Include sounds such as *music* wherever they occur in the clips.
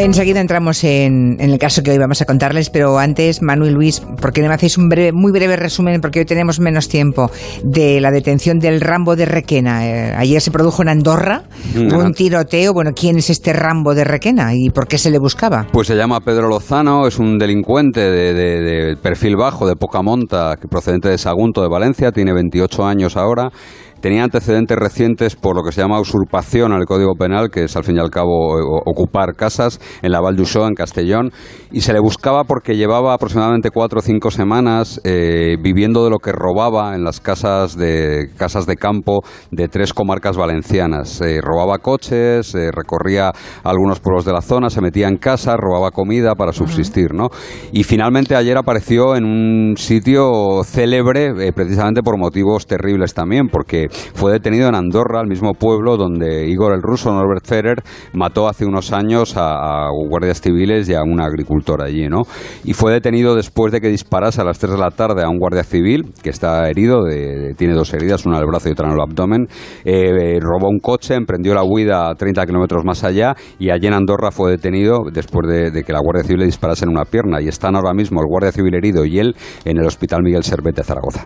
Enseguida entramos en, el caso que hoy vamos a contarles, pero antes, Manu y Luis, ¿por qué no me hacéis un breve, muy breve resumen, porque hoy tenemos menos tiempo, de la detención del Rambo de Requena? Eh, ayer se produjo en Andorra un tiroteo. Bueno, ¿quién es este Rambo de Requena y por qué se le buscaba? Pues se llama Pedro Lozano, es un delincuente de, de perfil bajo, de poca monta, procedente de Sagunto, de Valencia, tiene 28 años ahora tenía antecedentes recientes por lo que se llama usurpación al Código Penal, que es al fin y al cabo ocupar casas en la Val en Castellón, y se le buscaba porque llevaba aproximadamente cuatro o cinco semanas eh, viviendo de lo que robaba en las casas de, casas de campo de tres comarcas valencianas. Eh, robaba coches, eh, recorría algunos pueblos de la zona, se metía en casa, robaba comida para subsistir, ¿no? Y finalmente ayer apareció en un sitio célebre precisamente por motivos terribles también, porque fue detenido en Andorra, el mismo pueblo donde Igor el ruso, Norbert Ferrer, mató hace unos años a, guardias civiles y a un agricultor allí, ¿no? Y fue detenido después de que disparase a las 3 de la tarde a un guardia civil que está herido, tiene dos heridas, una en el brazo y otra en el abdomen. Eh, robó un coche, emprendió la huida 30 kilómetros más allá y allí en Andorra fue detenido después de, que la Guardia Civil le disparase en una pierna. Y están ahora mismo el Guardia Civil herido y él en el Hospital Miguel Servet de Zaragoza.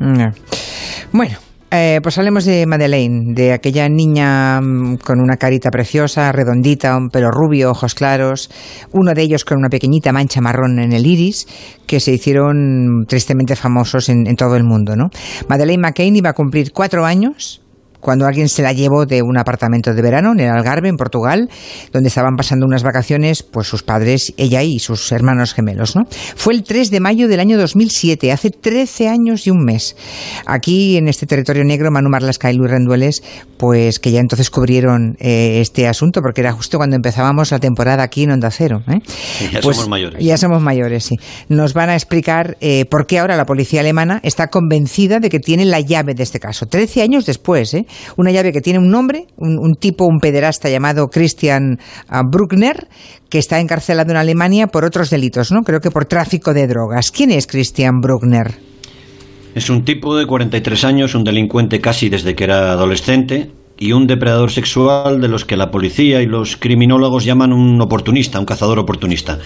Bueno, eh, pues hablemos de Madeleine, de aquella niña mm, con una carita preciosa, redondita, un pelo rubio, ojos claros, uno de ellos con una pequeñita mancha marrón en el iris, que se hicieron tristemente famosos en, en todo el mundo. ¿no? Madeleine McCain iba a cumplir cuatro años cuando alguien se la llevó de un apartamento de verano en el Algarve, en Portugal, donde estaban pasando unas vacaciones, pues sus padres, ella y sus hermanos gemelos, ¿no? Fue el 3 de mayo del año 2007, hace 13 años y un mes. Aquí, en este territorio negro, Manu Marlasca y Luis Rendueles, pues que ya entonces cubrieron eh, este asunto, porque era justo cuando empezábamos la temporada aquí en Onda Cero. ¿eh? Ya pues somos mayores. Ya somos mayores, sí. Nos van a explicar eh, por qué ahora la policía alemana está convencida de que tiene la llave de este caso. 13 años después, ¿eh? Una llave que tiene un nombre, un, tipo, un pederasta llamado Christian ah, Bruckner, que está encarcelado en Alemania por otros delitos, ¿no? Creo que por tráfico de drogas. ¿Quién es Christian Bruckner? Es un tipo de 43 años, un delincuente casi desde que era adolescente y un depredador sexual de los que la policía y los criminólogos llaman un oportunista, un cazador oportunista.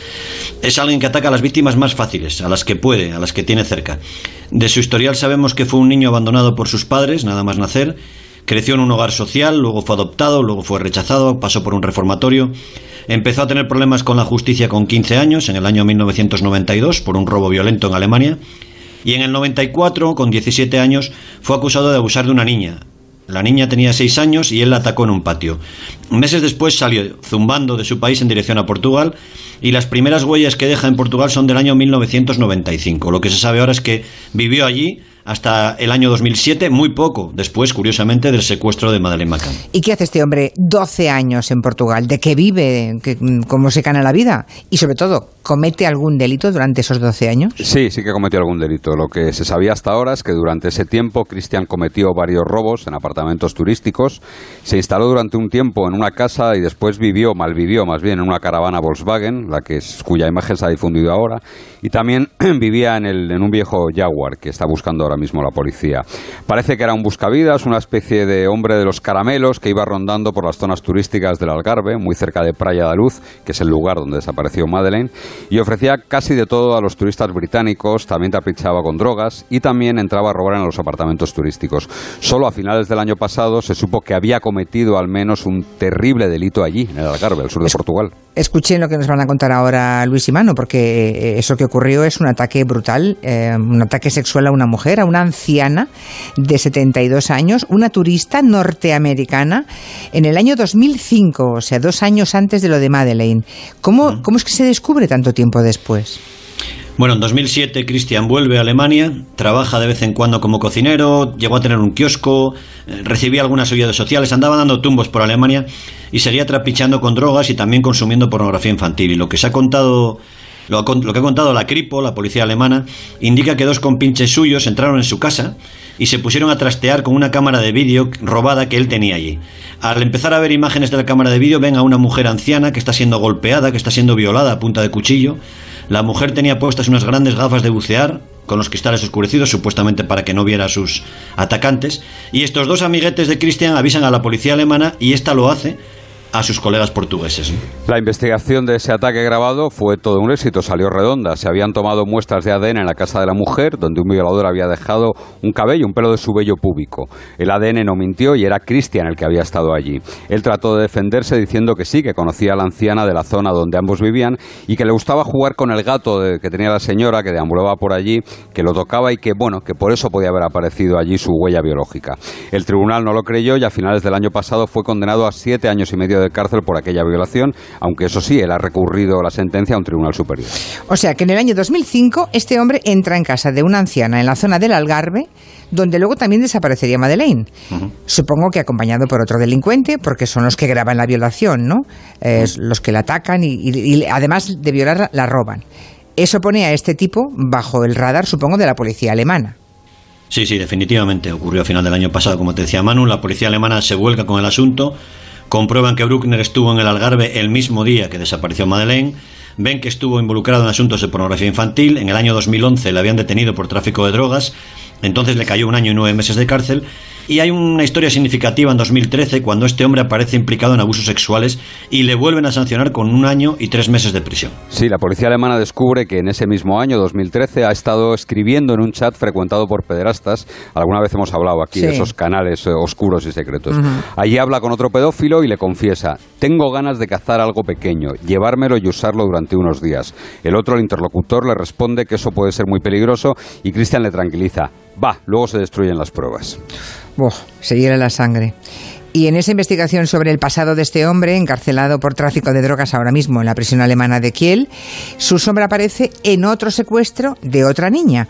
Es alguien que ataca a las víctimas más fáciles, a las que puede, a las que tiene cerca. De su historial sabemos que fue un niño abandonado por sus padres, nada más nacer, Creció en un hogar social, luego fue adoptado, luego fue rechazado, pasó por un reformatorio. Empezó a tener problemas con la justicia con 15 años, en el año 1992, por un robo violento en Alemania. Y en el 94, con 17 años, fue acusado de abusar de una niña. La niña tenía 6 años y él la atacó en un patio. Meses después salió zumbando de su país en dirección a Portugal y las primeras huellas que deja en Portugal son del año 1995. Lo que se sabe ahora es que vivió allí hasta el año 2007, muy poco después, curiosamente, del secuestro de Madeleine McCann. ¿Y qué hace este hombre 12 años en Portugal? ¿De qué vive? ¿Cómo se gana la vida? Y sobre todo, ¿comete algún delito durante esos 12 años? Sí, sí que cometió algún delito. Lo que se sabía hasta ahora es que durante ese tiempo Cristian cometió varios robos en apartamentos turísticos, se instaló durante un tiempo en una casa y después vivió, malvivió más bien, en una caravana Volkswagen, la que es, cuya imagen se ha difundido ahora, y también *clears throat* vivía en, el, en un viejo Jaguar que está buscando ahora mismo la policía. Parece que era un buscavidas, una especie de hombre de los caramelos que iba rondando por las zonas turísticas del Algarve, muy cerca de Praia de Luz, que es el lugar donde desapareció Madeleine, y ofrecía casi de todo a los turistas británicos, también tapichaba con drogas y también entraba a robar en los apartamentos turísticos. Solo a finales del año pasado se supo que había cometido al menos un terrible delito allí, en el Algarve, al sur de Portugal. Escuchen lo que nos van a contar ahora Luis y Mano, porque eh, eso que ocurrió es un ataque brutal, eh, un ataque sexual a una mujer, a una anciana de 72 años, una turista norteamericana, en el año 2005, o sea, dos años antes de lo de Madeleine. ¿Cómo, cómo es que se descubre tanto tiempo después? Bueno, en 2007 Christian vuelve a Alemania, trabaja de vez en cuando como cocinero, llegó a tener un kiosco, eh, recibía algunas ayudas sociales, andaba dando tumbos por Alemania y seguía trapichando con drogas y también consumiendo pornografía infantil. Y lo que se ha contado lo, que ha contado la Cripo, la policía alemana, indica que dos compinches suyos entraron en su casa y se pusieron a trastear con una cámara de vídeo robada que él tenía allí. Al empezar a ver imágenes de la cámara de vídeo, ven a una mujer anciana que está siendo golpeada, que está siendo violada a punta de cuchillo. La mujer tenía puestas unas grandes gafas de bucear, con los cristales oscurecidos, supuestamente para que no viera a sus atacantes. Y estos dos amiguetes de Christian avisan a la policía alemana y esta lo hace a sus colegas portugueses. La investigación de ese ataque grabado fue todo un éxito, salió redonda. Se habían tomado muestras de ADN en la casa de la mujer, donde un violador había dejado un cabello, un pelo de su vello púbico. El ADN no mintió y era Cristian el que había estado allí. Él trató de defenderse diciendo que sí, que conocía a la anciana de la zona donde ambos vivían y que le gustaba jugar con el gato que tenía la señora, que deambulaba por allí, que lo tocaba y que, bueno, que por eso podía haber aparecido allí su huella biológica. El tribunal no lo creyó y a finales del año pasado fue condenado a siete años y medio de cárcel por aquella violación, aunque eso sí, él ha recurrido la sentencia a un tribunal superior. O sea que en el año 2005 este hombre entra en casa de una anciana en la zona del Algarve, donde luego también desaparecería Madeleine. Supongo que acompañado por otro delincuente, porque son los que graban la violación, ¿no? los que la atacan y, además de violarla, la roban. Eso pone a este tipo bajo el radar, supongo, de la policía alemana. Sí, sí, definitivamente. Ocurrió a final del año pasado, como te decía Manu. La policía alemana se vuelca con el asunto. Comprueban que Bruckner estuvo en el Algarve el mismo día que desapareció Madeleine. Ven que estuvo involucrado en asuntos de pornografía infantil. En el año 2011 le habían detenido por tráfico de drogas. Entonces le cayó un año y nueve meses de cárcel y hay una historia significativa en 2013 cuando este hombre aparece implicado en abusos sexuales y le vuelven a sancionar con un año y tres meses de prisión. Sí, la policía alemana descubre que en ese mismo año, 2013, ha estado escribiendo en un chat frecuentado por pederastas. Alguna vez hemos hablado aquí de esos canales eh, oscuros y secretos. Allí habla con otro pedófilo y le confiesa, tengo ganas de cazar algo pequeño, llevármelo y usarlo durante unos días. El otro, el interlocutor, le responde que eso puede ser muy peligroso y Cristian le tranquiliza, va, luego se destruyen las pruebas. Uf, se hiela la sangre. Y en esa investigación sobre el pasado de este hombre, encarcelado por tráfico de drogas ahora mismo en la prisión alemana de Kiel, su sombra aparece en otro secuestro de otra niña.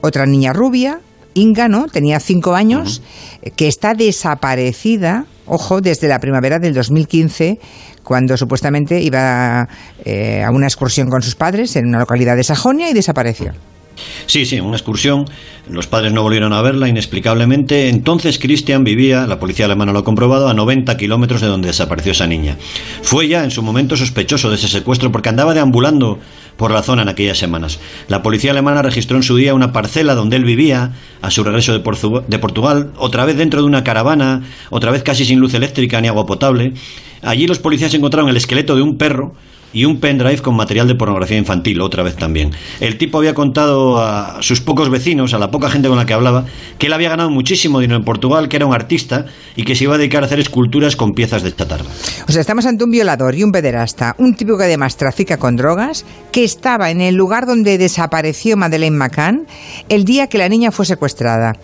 Otra niña rubia, Inga, ¿no? Tenía cinco años, que está desaparecida, ojo, desde la primavera del 2015, cuando supuestamente iba eh, a una excursión con sus padres en una localidad de Sajonia y desapareció. Sí, sí, una excursión. Los padres no volvieron a verla inexplicablemente. Entonces Christian vivía, la policía alemana lo ha comprobado, a 90 kilómetros de donde desapareció esa niña. Fue ya en su momento sospechoso de ese secuestro porque andaba deambulando por la zona en aquellas semanas. La policía alemana registró en su día una parcela donde él vivía, a su regreso de, de Portugal, otra vez dentro de una caravana, otra vez casi sin luz eléctrica ni agua potable. Allí los policías encontraron el esqueleto de un perro y un pendrive con material de pornografía infantil, otra vez también. El tipo había contado a sus pocos vecinos, a la poca gente con la que hablaba, que él había ganado muchísimo dinero en Portugal, que era un artista y que se iba a dedicar a hacer esculturas con piezas de chatarra. O sea, estamos ante un violador y un pederasta, un tipo que además trafica con drogas, que estaba en el lugar donde desapareció Madeleine McCann el día que la niña fue secuestrada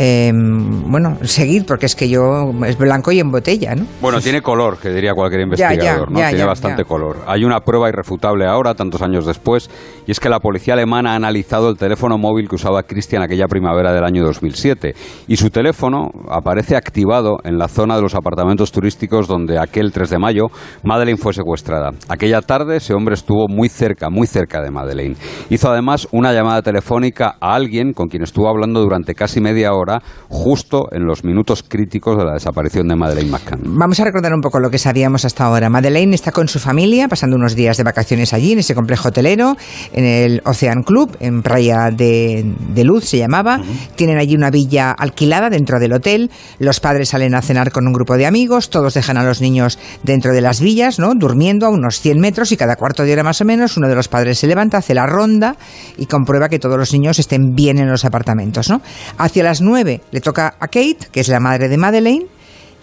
eh, bueno, seguir, porque es que yo es blanco y en botella, ¿no? Bueno, tiene color, que diría cualquier investigador, ¿no? tiene bastante color. Hay una prueba irrefutable ahora, tantos años después, y es que la policía alemana ha analizado el teléfono móvil que usaba Christian aquella primavera del año 2007, y su teléfono aparece activado en la zona de los apartamentos turísticos donde aquel 3 de mayo Madeleine fue secuestrada. Aquella tarde ese hombre estuvo muy cerca, muy cerca de Madeleine. Hizo además una llamada telefónica a alguien con quien estuvo hablando durante casi media hora justo en los minutos críticos de la desaparición de Madeleine McCann. Vamos a recordar un poco lo que sabíamos hasta ahora. Madeleine está con su familia, pasando unos días de vacaciones allí, en ese complejo hotelero, en el Ocean Club, en Playa de, Luz se llamaba. Tienen allí una villa alquilada dentro del hotel. Los padres salen a cenar con un grupo de amigos, todos dejan a los niños dentro de las villas, ¿no? durmiendo a unos 100 metros y cada cuarto de hora más o menos uno de los padres se levanta, hace la ronda y comprueba que todos los niños estén bien en los apartamentos. ¿no? Hacia las 9 le toca a Kate, que es la madre de Madeleine,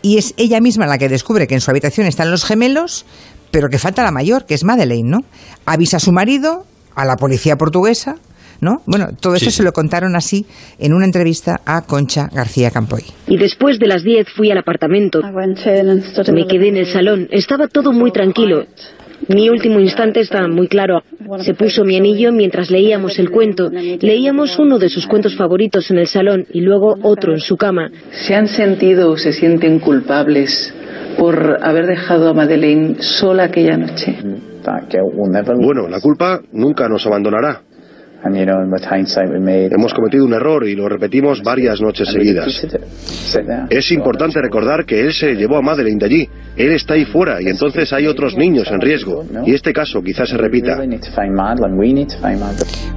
y es ella misma la que descubre que en su habitación están los gemelos, pero que falta la mayor, que es Madeleine, ¿no? Avisa a su marido, a la policía portuguesa, ¿no? Bueno, todo eso se lo contaron así en una entrevista a Concha García Campoy. Y después de las 10 fui al apartamento. Me quedé en el salón. Estaba todo muy tranquilo. Mi último instante está muy claro. Se puso mi anillo mientras leíamos el cuento. Leíamos uno de sus cuentos favoritos en el salón y luego otro en su cama. ¿Se han sentido o se sienten culpables por haber dejado a Madeleine sola aquella noche? Bueno, la culpa nunca nos abandonará. Hemos cometido un error y lo repetimos varias noches seguidas. Es importante recordar que él se llevó a Madeleine de allí. Él está ahí fuera y entonces hay otros niños en riesgo. Y este caso quizás se repita.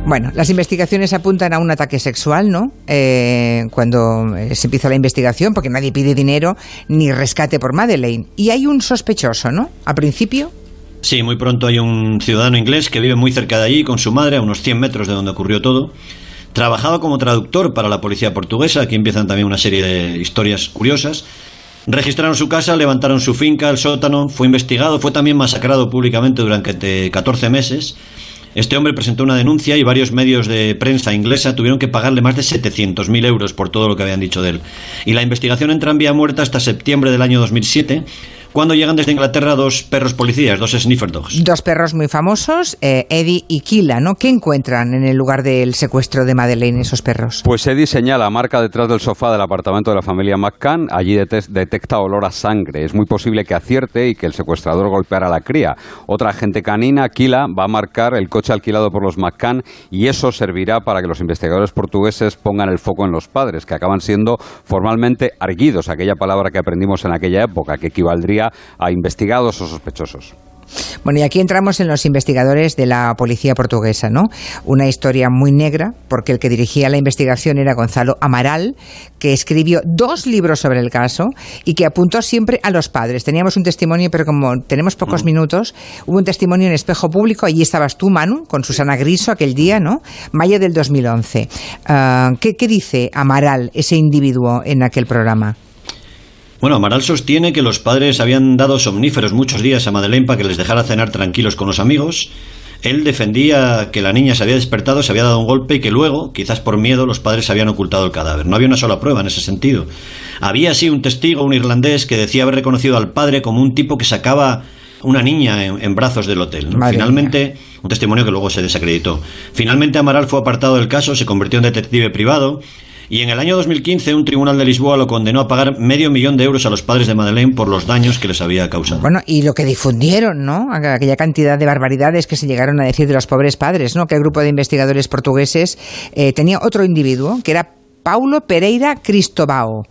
Bueno, las investigaciones apuntan a un ataque sexual, ¿no? Eh, cuando eh, se empieza la investigación, porque nadie pide dinero ni rescate por Madeleine. Y hay un sospechoso, ¿no? Al principio. Sí, muy pronto hay un ciudadano inglés que vive muy cerca de allí con su madre, a unos 100 metros de donde ocurrió todo. Trabajaba como traductor para la policía portuguesa, aquí empiezan también una serie de historias curiosas. Registraron su casa, levantaron su finca, el sótano, fue investigado, fue también masacrado públicamente durante 14 meses. Este hombre presentó una denuncia y varios medios de prensa inglesa tuvieron que pagarle más de 700.000 euros por todo lo que habían dicho de él. Y la investigación entra en vía muerta hasta septiembre del año 2007 cuando llegan desde Inglaterra dos perros policías, dos sniffer dogs. Dos perros muy famosos, eh, Eddie y Kila, ¿no? ¿Qué encuentran en el lugar del secuestro de Madeleine esos perros? Pues Eddie señala, marca detrás del sofá del apartamento de la familia McCann, allí detecta olor a sangre. Es muy posible que acierte y que el secuestrador golpeara a la cría. Otra agente canina, Kila, va a marcar el coche alquilado por los McCann y eso servirá para que los investigadores portugueses pongan el foco en los padres, que acaban siendo formalmente arguidos, aquella palabra que aprendimos en aquella época, que equivaldría a investigados o sospechosos. Bueno, y aquí entramos en los investigadores de la policía portuguesa, ¿no? Una historia muy negra, porque el que dirigía la investigación era Gonzalo Amaral, que escribió dos libros sobre el caso y que apuntó siempre a los padres. Teníamos un testimonio, pero como tenemos pocos mm. minutos, hubo un testimonio en espejo público, allí estabas tú, Manu, con Susana Griso aquel día, ¿no? Mayo del 2011. Ah, ¿qué, ¿Qué dice Amaral, ese individuo, en aquel programa? Bueno, Amaral sostiene que los padres habían dado somníferos muchos días a Madeleine para que les dejara cenar tranquilos con los amigos. Él defendía que la niña se había despertado, se había dado un golpe y que luego, quizás por miedo, los padres habían ocultado el cadáver. No había una sola prueba en ese sentido. Había sí un testigo, un irlandés, que decía haber reconocido al padre como un tipo que sacaba una niña en, brazos del hotel. Finalmente, un testimonio que luego se desacreditó. Finalmente Amaral fue apartado del caso, se convirtió en detective privado y en el año 2015 un tribunal de Lisboa lo condenó a pagar medio millón de euros a los padres de Madeleine por los daños que les había causado. Bueno, y lo que difundieron, ¿no? Aquella cantidad de barbaridades que se llegaron a decir de los pobres padres, ¿no? Que el grupo de investigadores portugueses eh, tenía otro individuo que era Paulo Pereira Cristobao.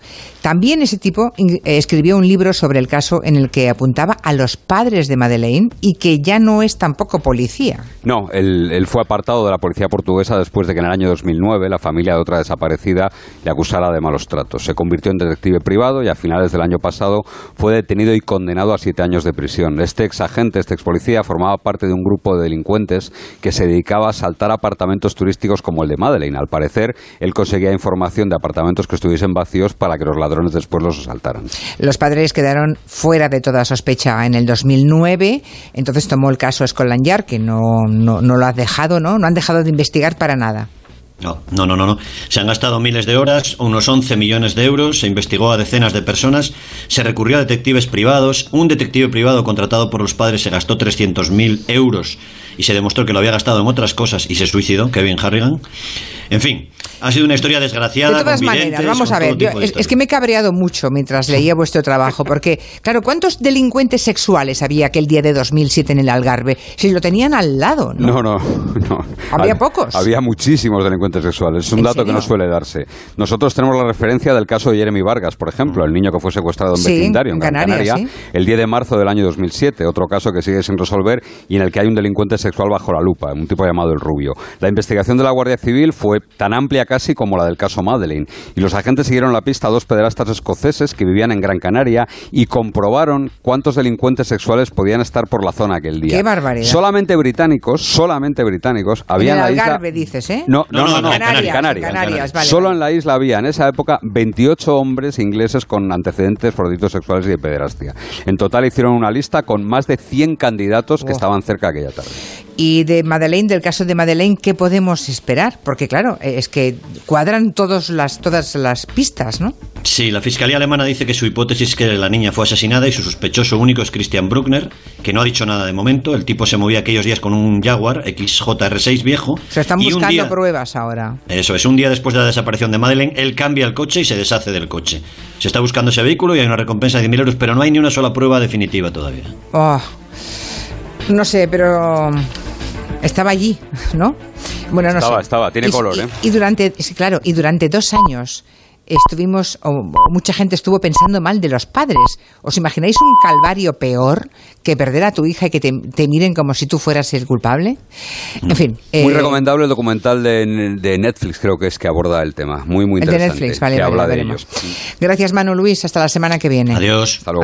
También ese tipo eh, escribió un libro sobre el caso en el que apuntaba a los padres de Madeleine y que ya no es tampoco policía. No, él, fue apartado de la policía portuguesa después de que en el año 2009 la familia de otra desaparecida le acusara de malos tratos. Se convirtió en detective privado y a finales del año pasado fue detenido y condenado a siete años de prisión. Este ex agente, este ex policía, formaba parte de un grupo de delincuentes que se dedicaba a saltar apartamentos turísticos como el de Madeleine. Al parecer, él conseguía información de apartamentos que estuviesen vacíos para que los ladrones después los asaltaran. Los padres quedaron fuera de toda sospecha en el 2009, entonces tomó el caso Scotland Yard, que no, no, no lo ha dejado, ¿no? No han dejado de investigar para nada. No, no, no, no, Se han gastado miles de horas, unos 11 millones de euros, se investigó a decenas de personas, se recurrió a detectives privados, un detective privado contratado por los padres se gastó 300.000 euros y se demostró que lo había gastado en otras cosas y se suicidó, Kevin Harrigan. En fin, ha sido una historia desgraciada. De todas maneras, vamos a ver, es, que me he cabreado mucho mientras leía vuestro trabajo, porque, claro, ¿cuántos delincuentes sexuales había aquel día de 2007 en el Algarve? Si lo tenían al lado, ¿no? No, no, ¿Había pocos? Había muchísimos delincuentes sexuales, es un dato que no suele darse. Nosotros tenemos la referencia del caso de Jeremy Vargas, por ejemplo, el niño que fue secuestrado en vecindario, en Canarias, el 10 de marzo del año 2007, otro caso que sigue sin resolver y en el que hay un delincuente sexual bajo la lupa, un tipo llamado el Rubio. La investigación de la Guardia Civil fue tan amplia casi como la del caso Madeleine, y los agentes siguieron la pista a dos pederastas escoceses que vivían en Gran Canaria y comprobaron cuántos delincuentes sexuales podían estar por la zona aquel día. ¡Qué barbaridad! Solamente británicos, solamente británicos, había en, la Algarve, dices, ¿eh? No, no, no, no, Canarias, Canarias, Solo en la isla había en esa época 28 hombres ingleses con antecedentes por delitos sexuales y de pederastia. En total hicieron una lista con más de 100 candidatos que estaban cerca aquella tarde. Y de Madeleine, del caso de Madeleine, ¿qué podemos esperar? Porque claro, es que cuadran todas las, todas las pistas, ¿no? Sí, la Fiscalía Alemana dice que su hipótesis es que la niña fue asesinada y su sospechoso único es Christian Bruckner, que no ha dicho nada de momento. El tipo se movía aquellos días con un Jaguar XJR6 viejo. Se están buscando pruebas ahora. Eso es, un día después de la desaparición de Madeleine, él cambia el coche y se deshace del coche. Se está buscando ese vehículo y hay una recompensa de 10.000 euros, pero no hay ni una sola prueba definitiva todavía. Oh, no sé, pero estaba allí, ¿no? Bueno, no estaba, sé. estaba, tiene Y- color, y- ¿eh? Y durante, sí, claro, y durante dos años estuvimos, o mucha gente estuvo pensando mal de los padres. ¿Os imagináis un calvario peor que perder a tu hija y que te, te miren como si tú fueras el culpable? En fin. Muy eh, recomendable el documental de, de Netflix, creo que es que aborda el tema. Muy, muy El de interesante. Netflix, vale, que vale, habla lo de veremos. ellos. Gracias, Manu Luis. Hasta la semana que viene. Adiós. Hasta luego.